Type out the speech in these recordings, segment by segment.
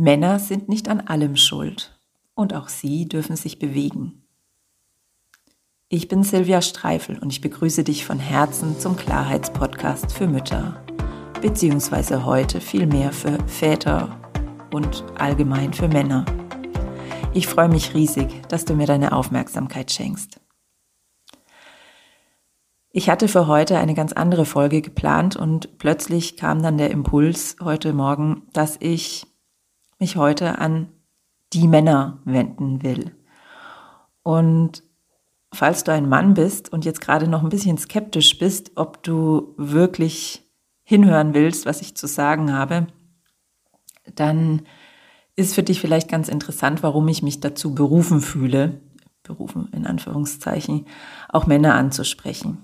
Männer sind nicht an allem schuld und auch sie dürfen sich bewegen. Ich bin Silvia Streifel und ich begrüße dich von Herzen zum Klarheitspodcast für Mütter, beziehungsweise heute vielmehr für Väter und allgemein für Männer. Ich freue mich riesig, dass du mir deine Aufmerksamkeit schenkst. Ich hatte für heute eine ganz andere Folge geplant und plötzlich kam dann der Impuls heute Morgen, dass ich mich heute an die Männer wenden will. Und falls du ein Mann bist und jetzt gerade noch ein bisschen skeptisch bist, ob du wirklich hinhören willst, was ich zu sagen habe, dann ist für dich vielleicht ganz interessant, warum ich mich dazu berufen fühle, berufen in Anführungszeichen, auch Männer anzusprechen.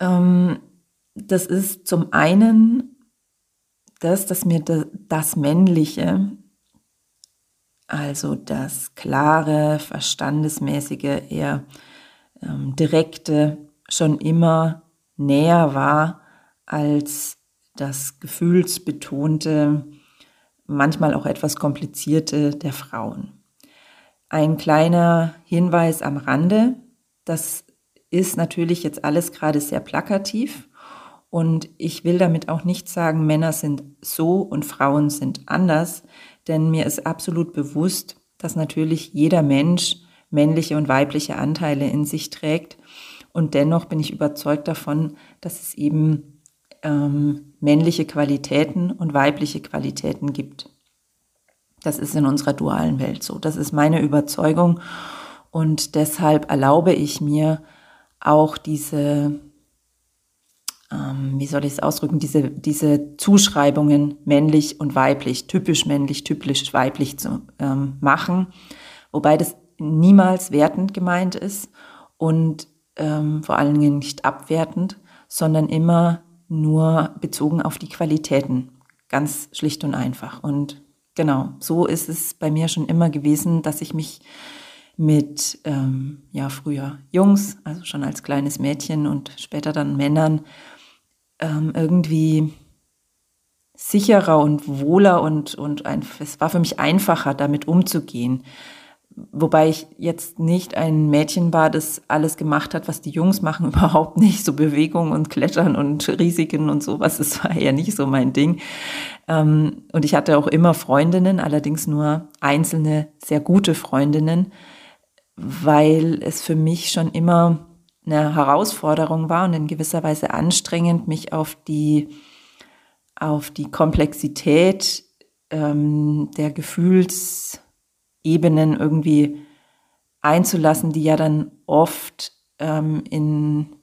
Ähm, das ist zum einen das, dass mir das Männliche, also das klare, verstandesmäßige, eher ähm, direkte, schon immer näher war als das gefühlsbetonte, manchmal auch etwas komplizierte der Frauen. Ein kleiner Hinweis am Rande, das ist natürlich jetzt alles gerade sehr plakativ und ich will damit auch nicht sagen, Männer sind so und Frauen sind anders, denn mir ist absolut bewusst, dass natürlich jeder Mensch männliche und weibliche Anteile in sich trägt. Und dennoch bin ich überzeugt davon, dass es eben ähm, männliche Qualitäten und weibliche Qualitäten gibt. Das ist in unserer dualen Welt so. Das ist meine Überzeugung. Und deshalb erlaube ich mir auch diese ähm, wie soll ich es ausdrücken, diese, diese Zuschreibungen männlich und weiblich, typisch männlich, typisch weiblich zu ähm, machen, wobei das niemals wertend gemeint ist und ähm, vor allen Dingen nicht abwertend, sondern immer nur bezogen auf die Qualitäten, ganz schlicht und einfach. Und genau, so ist es bei mir schon immer gewesen, dass ich mich mit ähm, ja früher Jungs, also schon als kleines Mädchen und später dann Männern ähm, irgendwie sicherer und wohler und, und ein, es war für mich einfacher, damit umzugehen. Wobei ich jetzt nicht ein Mädchen war, das alles gemacht hat, was die Jungs machen, überhaupt nicht. So Bewegung und Klettern und Risiken und sowas, das war ja nicht so mein Ding. Ähm, und ich hatte auch immer Freundinnen, allerdings nur einzelne, sehr gute Freundinnen, weil es für mich schon immer eine Herausforderung war und in gewisser Weise anstrengend, mich auf die, auf die Komplexität ähm, der Gefühlsebenen irgendwie einzulassen, die ja dann oft ähm, in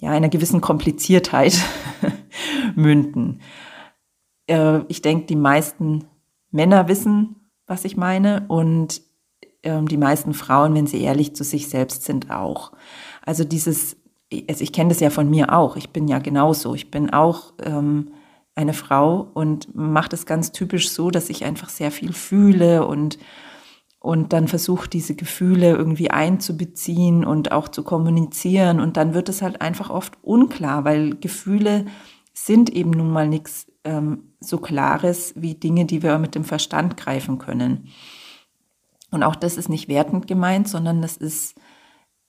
ja, einer gewissen Kompliziertheit münden. Äh, ich denke, die meisten Männer wissen, was ich meine und ähm, die meisten Frauen, wenn sie ehrlich zu sich selbst sind, auch. Also dieses, also ich kenne das ja von mir auch, ich bin ja genauso, ich bin auch ähm, eine Frau und mache das ganz typisch so, dass ich einfach sehr viel fühle und und dann versuche diese Gefühle irgendwie einzubeziehen und auch zu kommunizieren und dann wird es halt einfach oft unklar, weil Gefühle sind eben nun mal nichts ähm, so Klares wie Dinge, die wir mit dem Verstand greifen können. Und auch das ist nicht wertend gemeint, sondern das ist,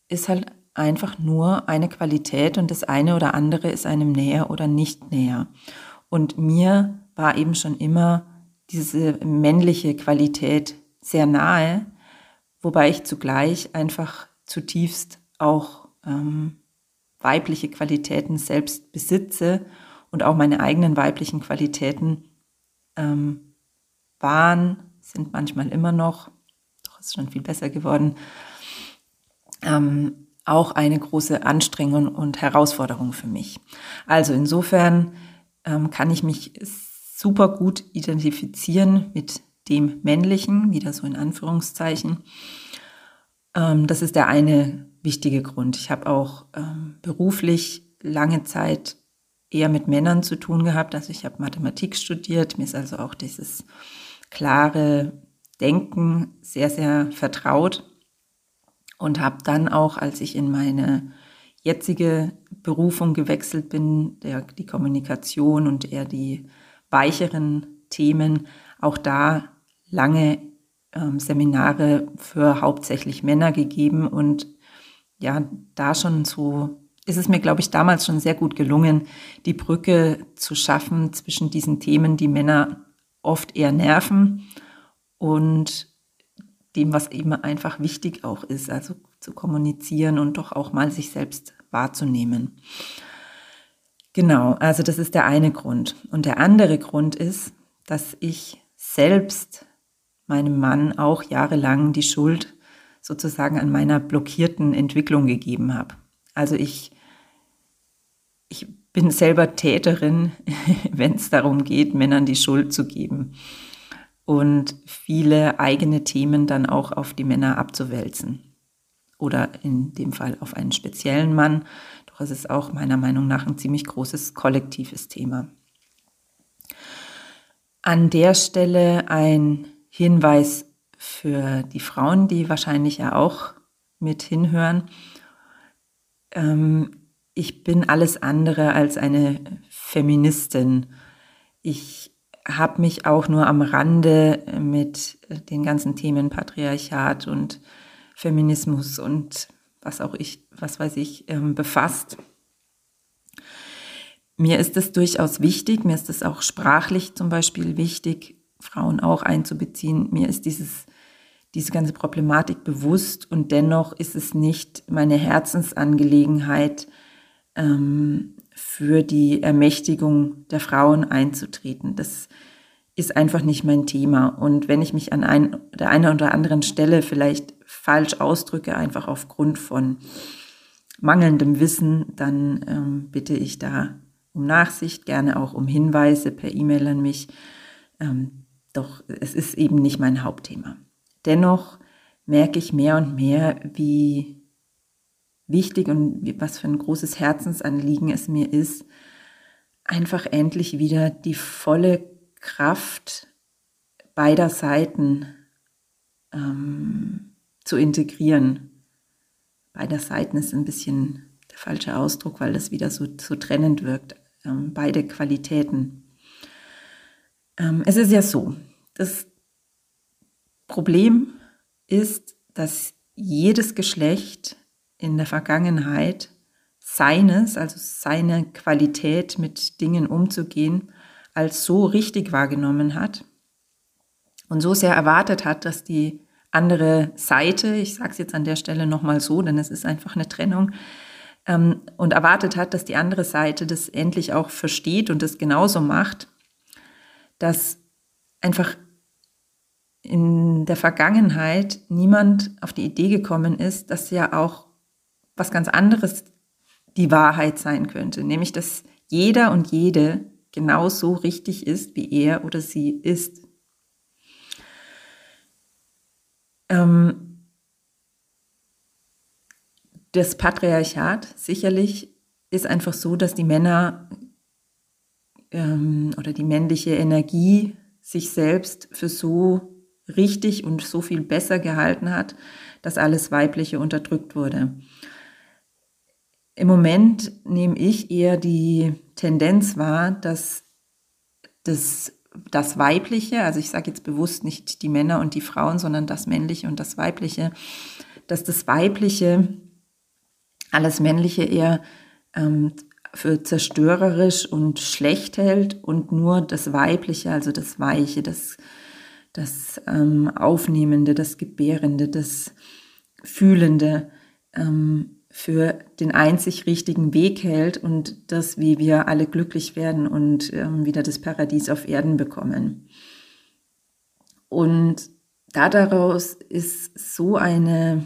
ist halt einfach nur eine Qualität und das eine oder andere ist einem näher oder nicht näher. Und mir war eben schon immer diese männliche Qualität sehr nahe, wobei ich zugleich einfach zutiefst auch ähm, weibliche Qualitäten selbst besitze und auch meine eigenen weiblichen Qualitäten ähm, waren, sind manchmal immer noch ist schon viel besser geworden, ähm, auch eine große Anstrengung und Herausforderung für mich. Also insofern ähm, kann ich mich super gut identifizieren mit dem Männlichen, wieder so in Anführungszeichen. Ähm, das ist der eine wichtige Grund. Ich habe auch ähm, beruflich lange Zeit eher mit Männern zu tun gehabt. Also ich habe Mathematik studiert. Mir ist also auch dieses klare Denken sehr, sehr vertraut und habe dann auch, als ich in meine jetzige Berufung gewechselt bin, der, die Kommunikation und eher die weicheren Themen auch da lange ähm, Seminare für hauptsächlich Männer gegeben und ja, da schon so ist es mir, glaube ich, damals schon sehr gut gelungen, die Brücke zu schaffen zwischen diesen Themen, die Männer oft eher nerven und dem, was eben einfach wichtig auch ist, also zu kommunizieren und doch auch mal sich selbst wahrzunehmen. Genau, also das ist der eine Grund. Und der andere Grund ist, dass ich selbst meinem Mann auch jahrelang die Schuld sozusagen an meiner blockierten Entwicklung gegeben habe. Also ich, ich bin selber Täterin, wenn es darum geht, Männern die Schuld zu geben und viele eigene Themen dann auch auf die Männer abzuwälzen. Oder in dem Fall auf einen speziellen Mann. Doch es ist auch meiner Meinung nach ein ziemlich großes kollektives Thema. An der Stelle ein Hinweis für die Frauen, die wahrscheinlich ja auch mit hinhören. Ähm, ich bin alles andere als eine Feministin. Ich habe mich auch nur am Rande mit den ganzen Themen Patriarchat und Feminismus und was auch ich, was weiß ich, ähm, befasst. Mir ist es durchaus wichtig, mir ist es auch sprachlich zum Beispiel wichtig, Frauen auch einzubeziehen. Mir ist dieses, diese ganze Problematik bewusst und dennoch ist es nicht meine Herzensangelegenheit, ähm, für die Ermächtigung der Frauen einzutreten. Das ist einfach nicht mein Thema. Und wenn ich mich an ein, der einen oder anderen Stelle vielleicht falsch ausdrücke, einfach aufgrund von mangelndem Wissen, dann ähm, bitte ich da um Nachsicht, gerne auch um Hinweise per E-Mail an mich. Ähm, doch es ist eben nicht mein Hauptthema. Dennoch merke ich mehr und mehr, wie wichtig und was für ein großes Herzensanliegen es mir ist, einfach endlich wieder die volle Kraft beider Seiten ähm, zu integrieren. Beider Seiten ist ein bisschen der falsche Ausdruck, weil das wieder so, so trennend wirkt. Ähm, beide Qualitäten. Ähm, es ist ja so, das Problem ist, dass jedes Geschlecht in der Vergangenheit seines, also seine Qualität mit Dingen umzugehen, als so richtig wahrgenommen hat und so sehr erwartet hat, dass die andere Seite, ich sage es jetzt an der Stelle nochmal so, denn es ist einfach eine Trennung, ähm, und erwartet hat, dass die andere Seite das endlich auch versteht und das genauso macht, dass einfach in der Vergangenheit niemand auf die Idee gekommen ist, dass ja auch was ganz anderes die Wahrheit sein könnte, nämlich dass jeder und jede genauso richtig ist, wie er oder sie ist. Ähm, das Patriarchat sicherlich ist einfach so, dass die Männer ähm, oder die männliche Energie sich selbst für so richtig und so viel besser gehalten hat, dass alles Weibliche unterdrückt wurde. Im Moment nehme ich eher die Tendenz wahr, dass das, das Weibliche, also ich sage jetzt bewusst nicht die Männer und die Frauen, sondern das Männliche und das Weibliche, dass das Weibliche alles Männliche eher ähm, für zerstörerisch und schlecht hält und nur das Weibliche, also das Weiche, das, das ähm, Aufnehmende, das Gebärende, das Fühlende ähm, für den einzig richtigen Weg hält und das, wie wir alle glücklich werden und ähm, wieder das Paradies auf Erden bekommen. Und daraus ist so eine,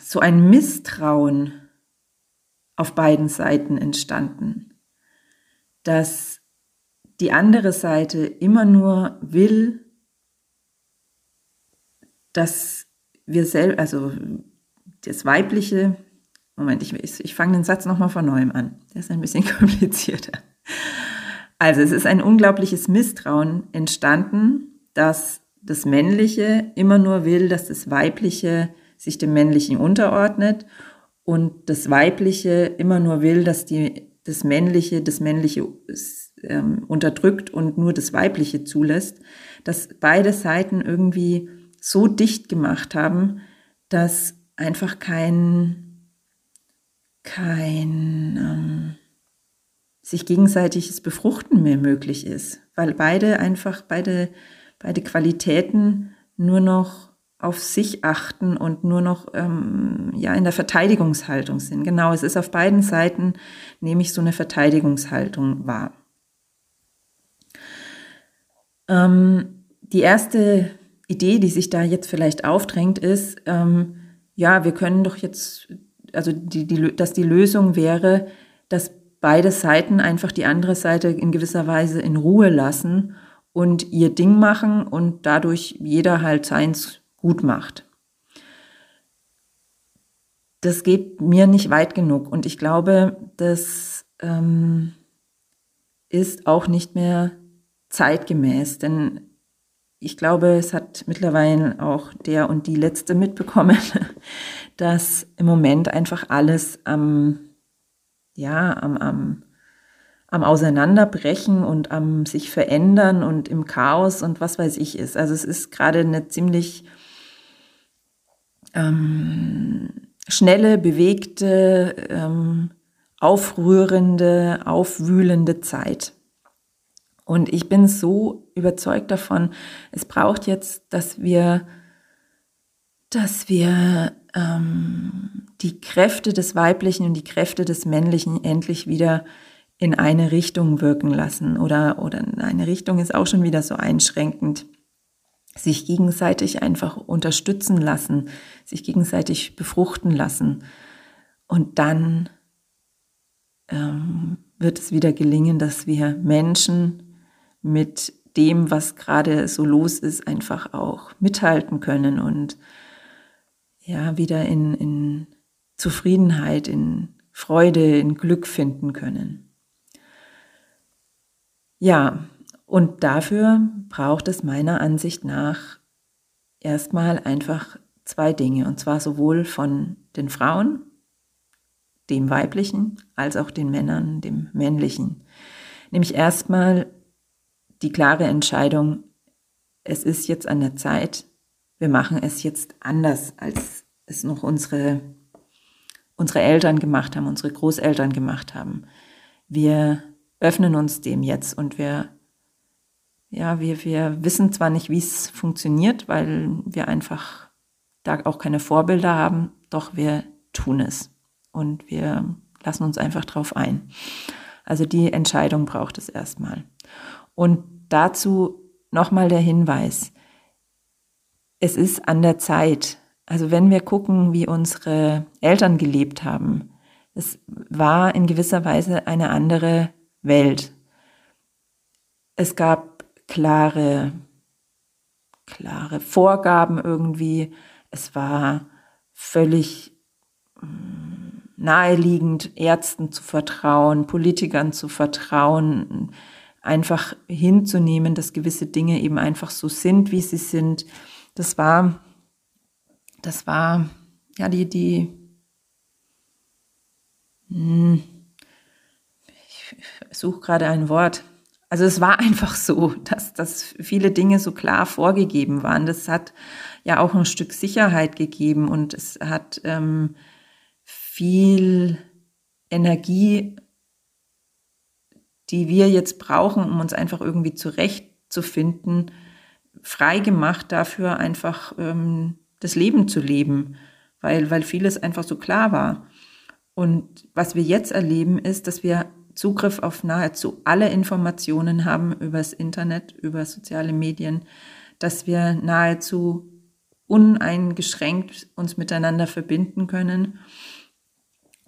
so ein Misstrauen auf beiden Seiten entstanden, dass die andere Seite immer nur will, dass wir selbst, also das Weibliche, Moment, ich, ich, ich fange den Satz nochmal von neuem an. Der ist ein bisschen komplizierter. Also es ist ein unglaubliches Misstrauen entstanden, dass das Männliche immer nur will, dass das Weibliche sich dem Männlichen unterordnet und das Weibliche immer nur will, dass die, das Männliche das Männliche ähm, unterdrückt und nur das Weibliche zulässt, dass beide Seiten irgendwie so dicht gemacht haben, dass einfach kein, kein ähm, sich gegenseitiges Befruchten mehr möglich ist, weil beide einfach, beide, beide Qualitäten nur noch auf sich achten und nur noch ähm, ja in der Verteidigungshaltung sind. Genau, es ist auf beiden Seiten nehme ich so eine Verteidigungshaltung wahr. Ähm, die erste Idee, die sich da jetzt vielleicht aufdrängt, ist, ähm, ja, wir können doch jetzt, also die, die, dass die Lösung wäre, dass beide Seiten einfach die andere Seite in gewisser Weise in Ruhe lassen und ihr Ding machen und dadurch jeder halt seins gut macht. Das geht mir nicht weit genug und ich glaube, das ähm, ist auch nicht mehr zeitgemäß, denn ich glaube, es hat mittlerweile auch der und die letzte mitbekommen, dass im Moment einfach alles am, ja, am, am, am Auseinanderbrechen und am sich verändern und im Chaos und was weiß ich ist. Also es ist gerade eine ziemlich ähm, schnelle, bewegte, ähm, aufrührende, aufwühlende Zeit. Und ich bin so überzeugt davon, es braucht jetzt, dass wir, dass wir ähm, die Kräfte des Weiblichen und die Kräfte des Männlichen endlich wieder in eine Richtung wirken lassen. Oder, oder in eine Richtung ist auch schon wieder so einschränkend. Sich gegenseitig einfach unterstützen lassen, sich gegenseitig befruchten lassen. Und dann ähm, wird es wieder gelingen, dass wir Menschen mit dem, was gerade so los ist, einfach auch mithalten können und ja, wieder in, in Zufriedenheit, in Freude, in Glück finden können. Ja, und dafür braucht es meiner Ansicht nach erstmal einfach zwei Dinge, und zwar sowohl von den Frauen, dem weiblichen, als auch den Männern, dem männlichen. Nämlich erstmal die klare Entscheidung, es ist jetzt an der Zeit, wir machen es jetzt anders, als es noch unsere, unsere Eltern gemacht haben, unsere Großeltern gemacht haben. Wir öffnen uns dem jetzt und wir, ja, wir, wir wissen zwar nicht, wie es funktioniert, weil wir einfach da auch keine Vorbilder haben, doch wir tun es und wir lassen uns einfach drauf ein. Also die Entscheidung braucht es erstmal. Und dazu nochmal der Hinweis. Es ist an der Zeit. Also wenn wir gucken, wie unsere Eltern gelebt haben, es war in gewisser Weise eine andere Welt. Es gab klare, klare Vorgaben irgendwie. Es war völlig mm, naheliegend, Ärzten zu vertrauen, Politikern zu vertrauen, einfach hinzunehmen, dass gewisse Dinge eben einfach so sind, wie sie sind. Das war, das war, ja, die, die, hm, ich suche gerade ein Wort. Also es war einfach so, dass, dass viele Dinge so klar vorgegeben waren. Das hat ja auch ein Stück Sicherheit gegeben und es hat ähm, viel Energie die wir jetzt brauchen, um uns einfach irgendwie zurechtzufinden, frei gemacht dafür, einfach ähm, das Leben zu leben, weil, weil vieles einfach so klar war. Und was wir jetzt erleben, ist, dass wir Zugriff auf nahezu alle Informationen haben über das Internet, über soziale Medien, dass wir nahezu uneingeschränkt uns miteinander verbinden können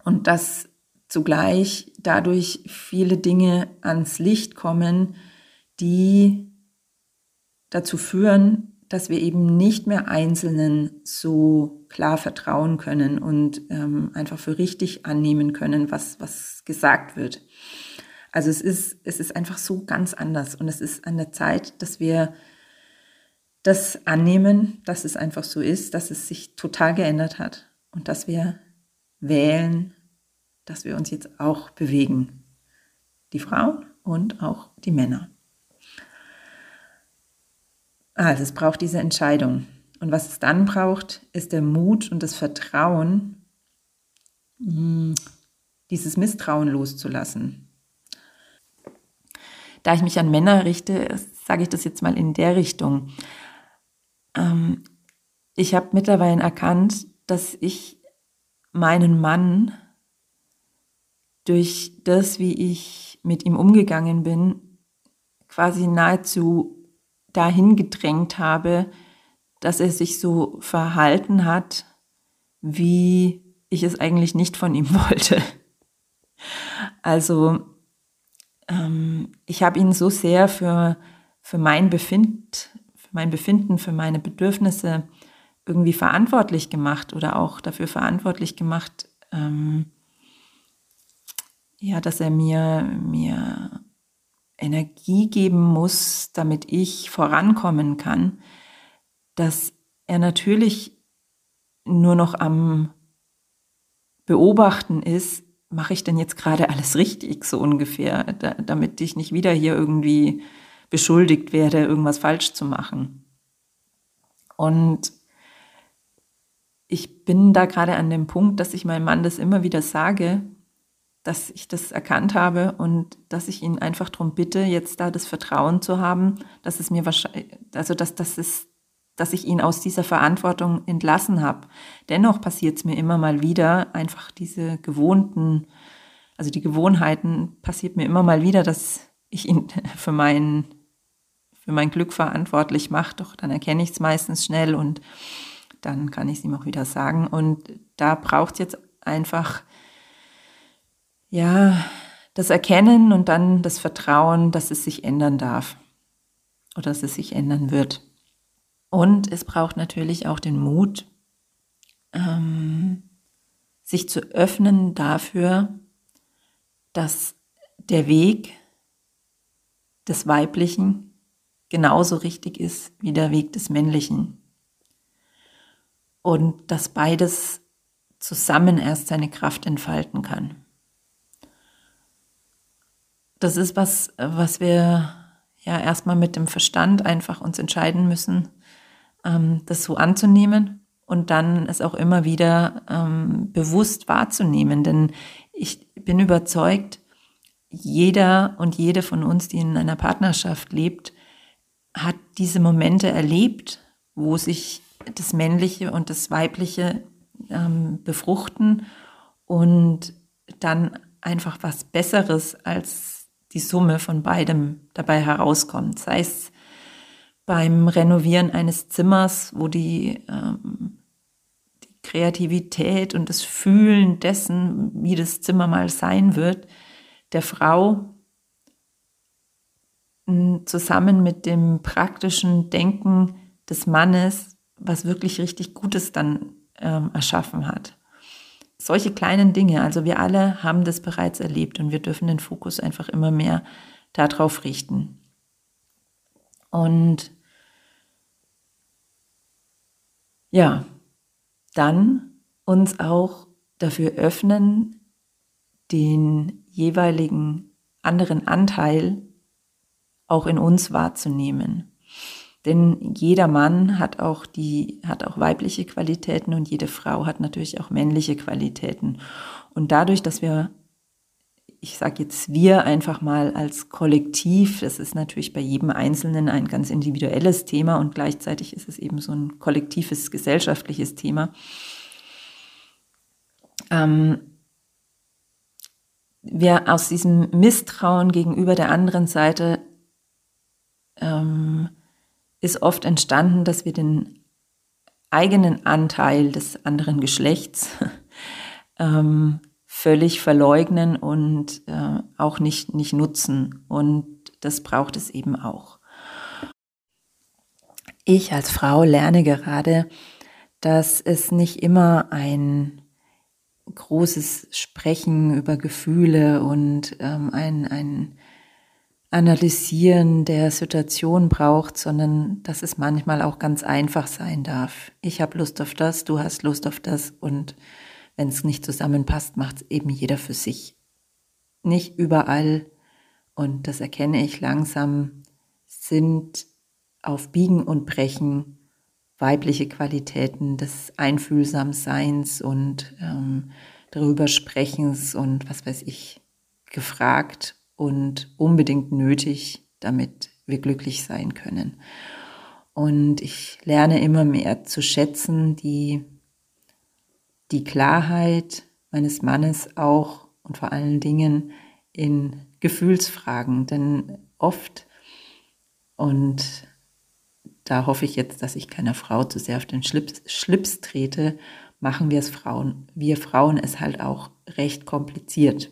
und dass zugleich dadurch viele Dinge ans Licht kommen, die dazu führen, dass wir eben nicht mehr Einzelnen so klar vertrauen können und ähm, einfach für richtig annehmen können, was, was gesagt wird. Also es ist, es ist einfach so ganz anders und es ist an der Zeit, dass wir das annehmen, dass es einfach so ist, dass es sich total geändert hat und dass wir wählen, dass wir uns jetzt auch bewegen. Die Frauen und auch die Männer. Also es braucht diese Entscheidung. Und was es dann braucht, ist der Mut und das Vertrauen, hm, dieses Misstrauen loszulassen. Da ich mich an Männer richte, sage ich das jetzt mal in der Richtung. Ähm, ich habe mittlerweile erkannt, dass ich meinen Mann durch das, wie ich mit ihm umgegangen bin, quasi nahezu dahin gedrängt habe, dass er sich so verhalten hat, wie ich es eigentlich nicht von ihm wollte. Also ähm, ich habe ihn so sehr für, für mein Befind, für mein Befinden, für meine Bedürfnisse irgendwie verantwortlich gemacht oder auch dafür verantwortlich gemacht, ähm, ja, dass er mir, mir Energie geben muss, damit ich vorankommen kann, dass er natürlich nur noch am Beobachten ist, mache ich denn jetzt gerade alles richtig, so ungefähr, da, damit ich nicht wieder hier irgendwie beschuldigt werde, irgendwas falsch zu machen. Und ich bin da gerade an dem Punkt, dass ich meinem Mann das immer wieder sage, dass ich das erkannt habe und dass ich ihn einfach darum bitte, jetzt da das Vertrauen zu haben, dass es mir wahrscheinlich, also dass, dass, es, dass ich ihn aus dieser Verantwortung entlassen habe. Dennoch passiert es mir immer mal wieder, einfach diese gewohnten, also die Gewohnheiten passiert mir immer mal wieder, dass ich ihn für mein, für mein Glück verantwortlich mache, doch dann erkenne ich es meistens schnell und dann kann ich es ihm auch wieder sagen. Und da braucht es jetzt einfach, ja, das Erkennen und dann das Vertrauen, dass es sich ändern darf oder dass es sich ändern wird. Und es braucht natürlich auch den Mut, ähm, sich zu öffnen dafür, dass der Weg des Weiblichen genauso richtig ist wie der Weg des Männlichen und dass beides zusammen erst seine Kraft entfalten kann. Das ist was, was wir ja erstmal mit dem Verstand einfach uns entscheiden müssen, ähm, das so anzunehmen und dann es auch immer wieder ähm, bewusst wahrzunehmen. Denn ich bin überzeugt, jeder und jede von uns, die in einer Partnerschaft lebt, hat diese Momente erlebt, wo sich das Männliche und das Weibliche ähm, befruchten und dann einfach was Besseres als die Summe von beidem dabei herauskommt. Sei es beim Renovieren eines Zimmers, wo die, ähm, die Kreativität und das Fühlen dessen, wie das Zimmer mal sein wird, der Frau zusammen mit dem praktischen Denken des Mannes was wirklich richtig Gutes dann ähm, erschaffen hat. Solche kleinen Dinge, also wir alle haben das bereits erlebt und wir dürfen den Fokus einfach immer mehr darauf richten. Und ja, dann uns auch dafür öffnen, den jeweiligen anderen Anteil auch in uns wahrzunehmen. Denn jeder Mann hat auch die, hat auch weibliche Qualitäten und jede Frau hat natürlich auch männliche Qualitäten. Und dadurch, dass wir, ich sage jetzt wir einfach mal als Kollektiv, das ist natürlich bei jedem Einzelnen ein ganz individuelles Thema und gleichzeitig ist es eben so ein kollektives gesellschaftliches Thema. Ähm, wir aus diesem Misstrauen gegenüber der anderen Seite ähm, ist oft entstanden, dass wir den eigenen Anteil des anderen Geschlechts ähm, völlig verleugnen und äh, auch nicht, nicht nutzen. Und das braucht es eben auch. Ich als Frau lerne gerade, dass es nicht immer ein großes Sprechen über Gefühle und ähm, ein, ein Analysieren der Situation braucht, sondern dass es manchmal auch ganz einfach sein darf. Ich habe Lust auf das, du hast Lust auf das und wenn es nicht zusammenpasst, macht es eben jeder für sich. Nicht überall und das erkenne ich langsam, sind auf Biegen und Brechen weibliche Qualitäten des Einfühlsamseins und ähm, darüber Sprechens und was weiß ich gefragt und unbedingt nötig, damit wir glücklich sein können. Und ich lerne immer mehr zu schätzen, die, die Klarheit meines Mannes auch und vor allen Dingen in Gefühlsfragen. Denn oft, und da hoffe ich jetzt, dass ich keiner Frau zu sehr auf den Schlips, Schlips trete, machen wir es Frauen, wir Frauen es halt auch recht kompliziert.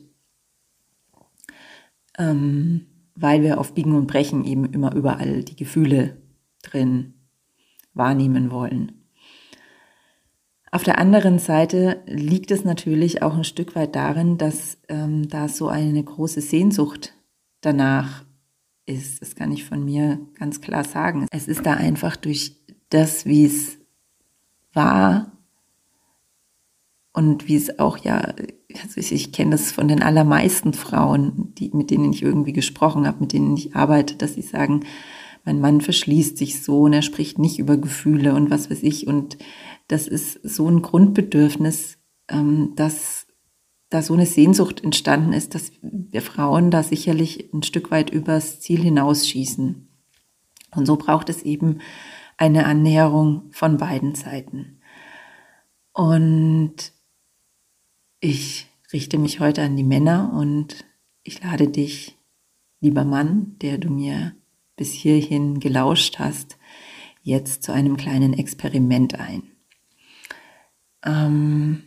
Ähm, weil wir auf Biegen und Brechen eben immer überall die Gefühle drin wahrnehmen wollen. Auf der anderen Seite liegt es natürlich auch ein Stück weit darin, dass ähm, da so eine große Sehnsucht danach ist. Das kann ich von mir ganz klar sagen. Es ist da einfach durch das, wie es war und wie es auch ja, also ich, ich kenne das von den allermeisten Frauen, die, mit denen ich irgendwie gesprochen habe, mit denen ich arbeite, dass sie sagen, mein Mann verschließt sich so und er spricht nicht über Gefühle und was weiß ich. Und das ist so ein Grundbedürfnis, ähm, dass da so eine Sehnsucht entstanden ist, dass wir Frauen da sicherlich ein Stück weit übers Ziel hinausschießen. Und so braucht es eben eine Annäherung von beiden Seiten. Und ich richte mich heute an die Männer und ich lade dich, lieber Mann, der du mir bis hierhin gelauscht hast, jetzt zu einem kleinen Experiment ein. Ähm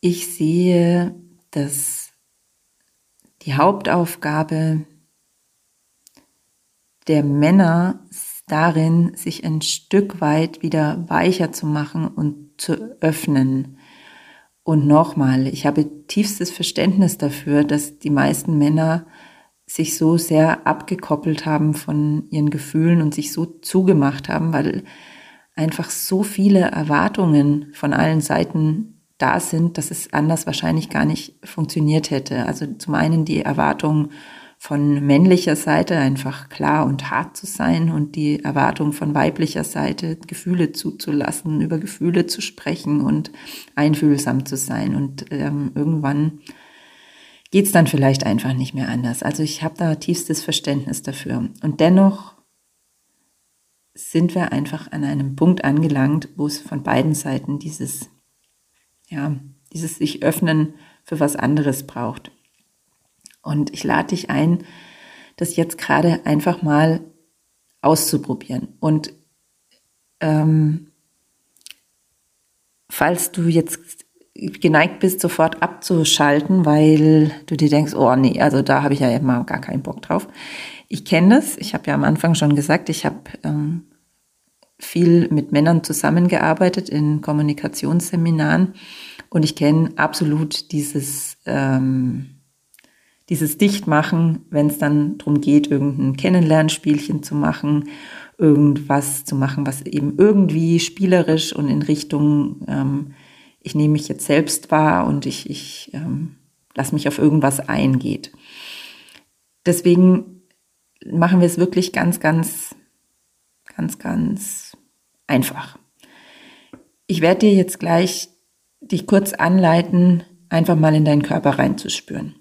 ich sehe, dass die Hauptaufgabe der Männer darin, sich ein Stück weit wieder weicher zu machen und zu öffnen. Und nochmal, ich habe tiefstes Verständnis dafür, dass die meisten Männer sich so sehr abgekoppelt haben von ihren Gefühlen und sich so zugemacht haben, weil einfach so viele Erwartungen von allen Seiten da sind, dass es anders wahrscheinlich gar nicht funktioniert hätte. Also zum einen die Erwartung von männlicher Seite einfach klar und hart zu sein und die Erwartung von weiblicher Seite Gefühle zuzulassen, über Gefühle zu sprechen und einfühlsam zu sein. Und ähm, irgendwann geht es dann vielleicht einfach nicht mehr anders. Also ich habe da tiefstes Verständnis dafür. Und dennoch sind wir einfach an einem Punkt angelangt, wo es von beiden Seiten dieses, ja, dieses sich öffnen für was anderes braucht. Und ich lade dich ein, das jetzt gerade einfach mal auszuprobieren. Und ähm, falls du jetzt geneigt bist, sofort abzuschalten, weil du dir denkst, oh nee, also da habe ich ja immer gar keinen Bock drauf. Ich kenne das. Ich habe ja am Anfang schon gesagt, ich habe ähm, viel mit Männern zusammengearbeitet in Kommunikationsseminaren und ich kenne absolut dieses ähm, dieses Dichtmachen, wenn es dann darum geht, irgendein Kennenlernspielchen zu machen, irgendwas zu machen, was eben irgendwie spielerisch und in Richtung ähm, ich nehme mich jetzt selbst wahr und ich, ich ähm, lasse mich auf irgendwas eingeht. Deswegen machen wir es wirklich ganz, ganz, ganz, ganz einfach. Ich werde dir jetzt gleich dich kurz anleiten, einfach mal in deinen Körper reinzuspüren.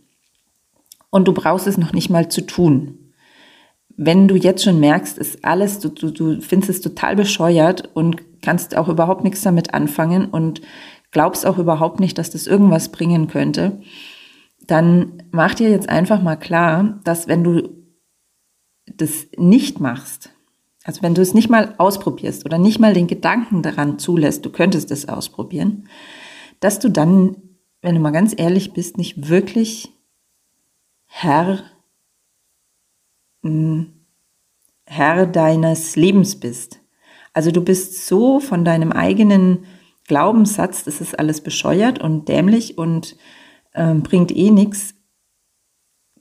Und du brauchst es noch nicht mal zu tun. Wenn du jetzt schon merkst, ist alles, du, du, du findest es total bescheuert und kannst auch überhaupt nichts damit anfangen und glaubst auch überhaupt nicht, dass das irgendwas bringen könnte, dann mach dir jetzt einfach mal klar, dass wenn du das nicht machst, also wenn du es nicht mal ausprobierst oder nicht mal den Gedanken daran zulässt, du könntest es ausprobieren, dass du dann, wenn du mal ganz ehrlich bist, nicht wirklich Herr, hm, Herr deines Lebens bist. Also du bist so von deinem eigenen Glaubenssatz, das ist alles bescheuert und dämlich und äh, bringt eh nichts,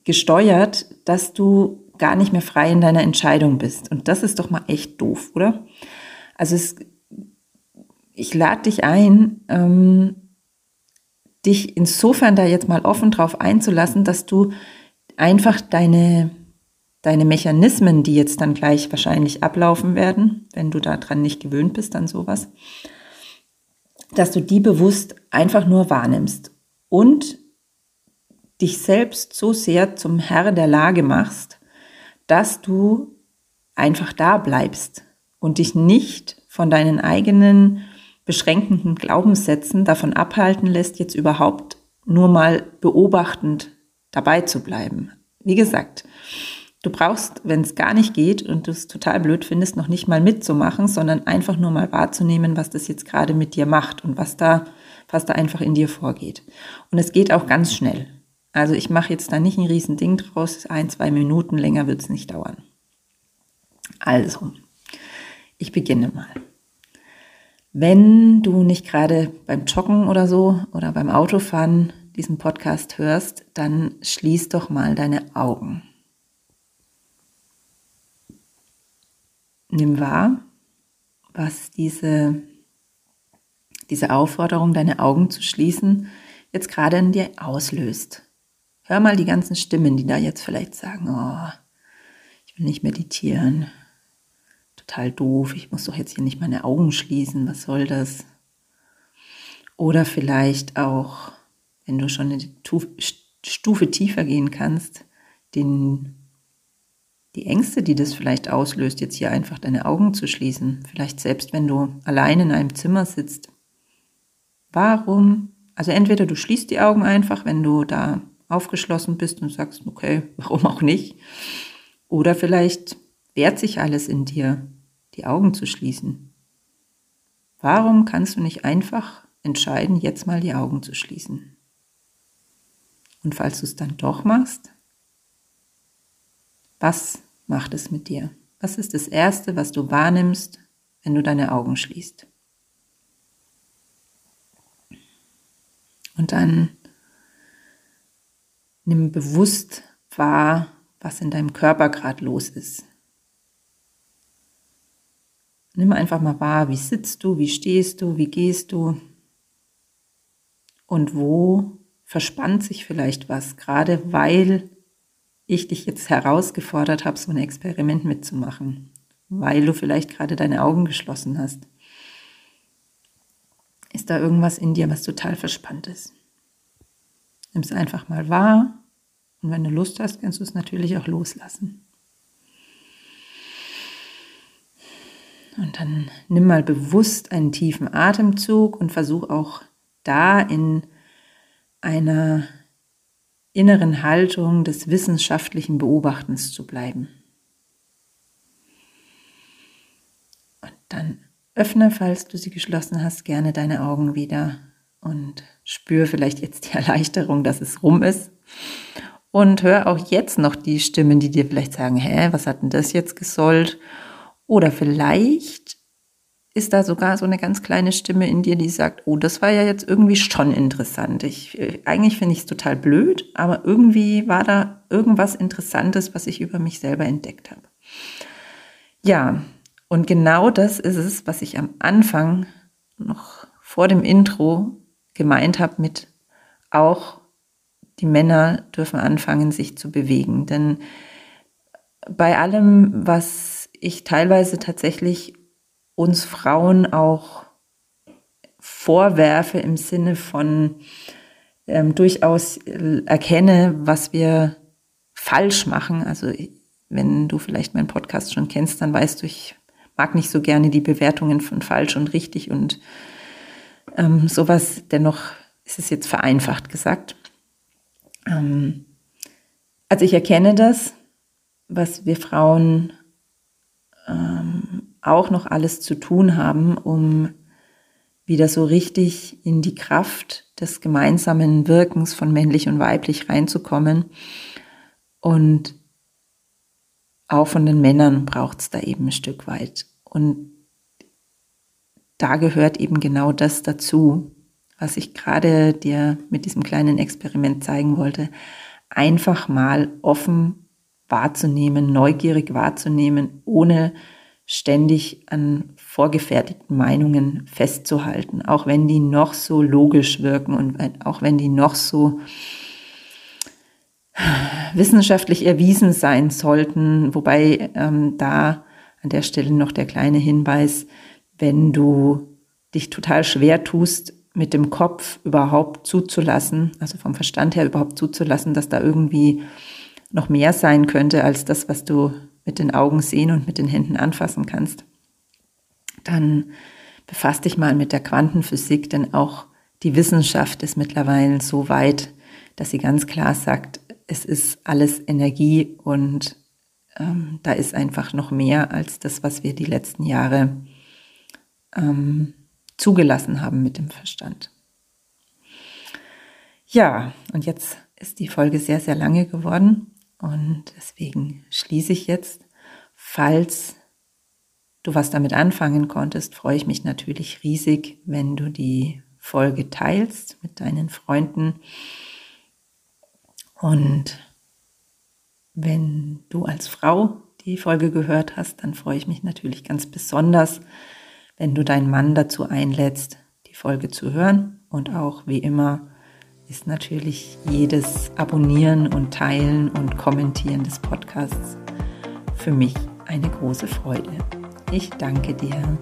gesteuert, dass du gar nicht mehr frei in deiner Entscheidung bist. Und das ist doch mal echt doof, oder? Also es, ich lade dich ein, ähm, dich insofern da jetzt mal offen drauf einzulassen, dass du einfach deine, deine Mechanismen, die jetzt dann gleich wahrscheinlich ablaufen werden, wenn du daran nicht gewöhnt bist an sowas, dass du die bewusst einfach nur wahrnimmst und dich selbst so sehr zum Herr der Lage machst, dass du einfach da bleibst und dich nicht von deinen eigenen beschränkenden Glaubenssätzen davon abhalten lässt, jetzt überhaupt nur mal beobachtend dabei zu bleiben. Wie gesagt, du brauchst, wenn es gar nicht geht und du es total blöd findest, noch nicht mal mitzumachen, sondern einfach nur mal wahrzunehmen, was das jetzt gerade mit dir macht und was da, was da einfach in dir vorgeht. Und es geht auch ganz schnell. Also ich mache jetzt da nicht ein riesen Ding draus, ein, zwei Minuten länger wird es nicht dauern. Also, ich beginne mal. Wenn du nicht gerade beim Joggen oder so oder beim Autofahren diesen Podcast hörst, dann schließ doch mal deine Augen. Nimm wahr, was diese, diese Aufforderung, deine Augen zu schließen, jetzt gerade in dir auslöst. Hör mal die ganzen Stimmen, die da jetzt vielleicht sagen, oh, ich will nicht meditieren. Total doof, ich muss doch jetzt hier nicht meine Augen schließen, was soll das? Oder vielleicht auch, wenn du schon eine Stufe tiefer gehen kannst, den, die Ängste, die das vielleicht auslöst, jetzt hier einfach deine Augen zu schließen. Vielleicht selbst, wenn du allein in einem Zimmer sitzt. Warum? Also entweder du schließt die Augen einfach, wenn du da aufgeschlossen bist und sagst, okay, warum auch nicht? Oder vielleicht wehrt sich alles in dir, die Augen zu schließen. Warum kannst du nicht einfach entscheiden, jetzt mal die Augen zu schließen? Und falls du es dann doch machst, was macht es mit dir? Was ist das Erste, was du wahrnimmst, wenn du deine Augen schließt? Und dann Nimm bewusst wahr, was in deinem Körper gerade los ist. Nimm einfach mal wahr, wie sitzt du, wie stehst du, wie gehst du und wo verspannt sich vielleicht was, gerade weil ich dich jetzt herausgefordert habe, so ein Experiment mitzumachen, weil du vielleicht gerade deine Augen geschlossen hast. Ist da irgendwas in dir, was total verspannt ist? Nimm es einfach mal wahr und wenn du Lust hast, kannst du es natürlich auch loslassen. Und dann nimm mal bewusst einen tiefen Atemzug und versuch auch da in einer inneren Haltung des wissenschaftlichen Beobachtens zu bleiben. Und dann öffne, falls du sie geschlossen hast, gerne deine Augen wieder und spür vielleicht jetzt die Erleichterung, dass es rum ist. Und hör auch jetzt noch die Stimmen, die dir vielleicht sagen, hä, was hat denn das jetzt gesollt? Oder vielleicht ist da sogar so eine ganz kleine Stimme in dir, die sagt, oh, das war ja jetzt irgendwie schon interessant. Ich, eigentlich finde ich es total blöd, aber irgendwie war da irgendwas Interessantes, was ich über mich selber entdeckt habe. Ja, und genau das ist es, was ich am Anfang noch vor dem Intro gemeint habe mit auch die Männer dürfen anfangen, sich zu bewegen. Denn bei allem, was ich teilweise tatsächlich uns Frauen auch vorwerfe im Sinne von ähm, durchaus erkenne, was wir falsch machen. Also wenn du vielleicht meinen Podcast schon kennst, dann weißt du, ich mag nicht so gerne die Bewertungen von falsch und richtig und ähm, sowas. Dennoch ist es jetzt vereinfacht gesagt. Ähm, also ich erkenne das, was wir Frauen ähm, auch noch alles zu tun haben, um wieder so richtig in die Kraft des gemeinsamen Wirkens von männlich und weiblich reinzukommen. Und auch von den Männern braucht es da eben ein Stück weit. Und da gehört eben genau das dazu, was ich gerade dir mit diesem kleinen Experiment zeigen wollte, einfach mal offen wahrzunehmen, neugierig wahrzunehmen, ohne ständig an vorgefertigten Meinungen festzuhalten, auch wenn die noch so logisch wirken und auch wenn die noch so wissenschaftlich erwiesen sein sollten, wobei ähm, da an der Stelle noch der kleine Hinweis, wenn du dich total schwer tust, mit dem Kopf überhaupt zuzulassen, also vom Verstand her überhaupt zuzulassen, dass da irgendwie noch mehr sein könnte als das, was du mit den Augen sehen und mit den Händen anfassen kannst, dann befasst dich mal mit der Quantenphysik, denn auch die Wissenschaft ist mittlerweile so weit, dass sie ganz klar sagt, es ist alles Energie und ähm, da ist einfach noch mehr als das, was wir die letzten Jahre ähm, zugelassen haben mit dem Verstand. Ja, und jetzt ist die Folge sehr, sehr lange geworden. Und deswegen schließe ich jetzt. Falls du was damit anfangen konntest, freue ich mich natürlich riesig, wenn du die Folge teilst mit deinen Freunden. Und wenn du als Frau die Folge gehört hast, dann freue ich mich natürlich ganz besonders, wenn du deinen Mann dazu einlädst, die Folge zu hören und auch wie immer ist natürlich jedes Abonnieren und Teilen und Kommentieren des Podcasts für mich eine große Freude. Ich danke dir.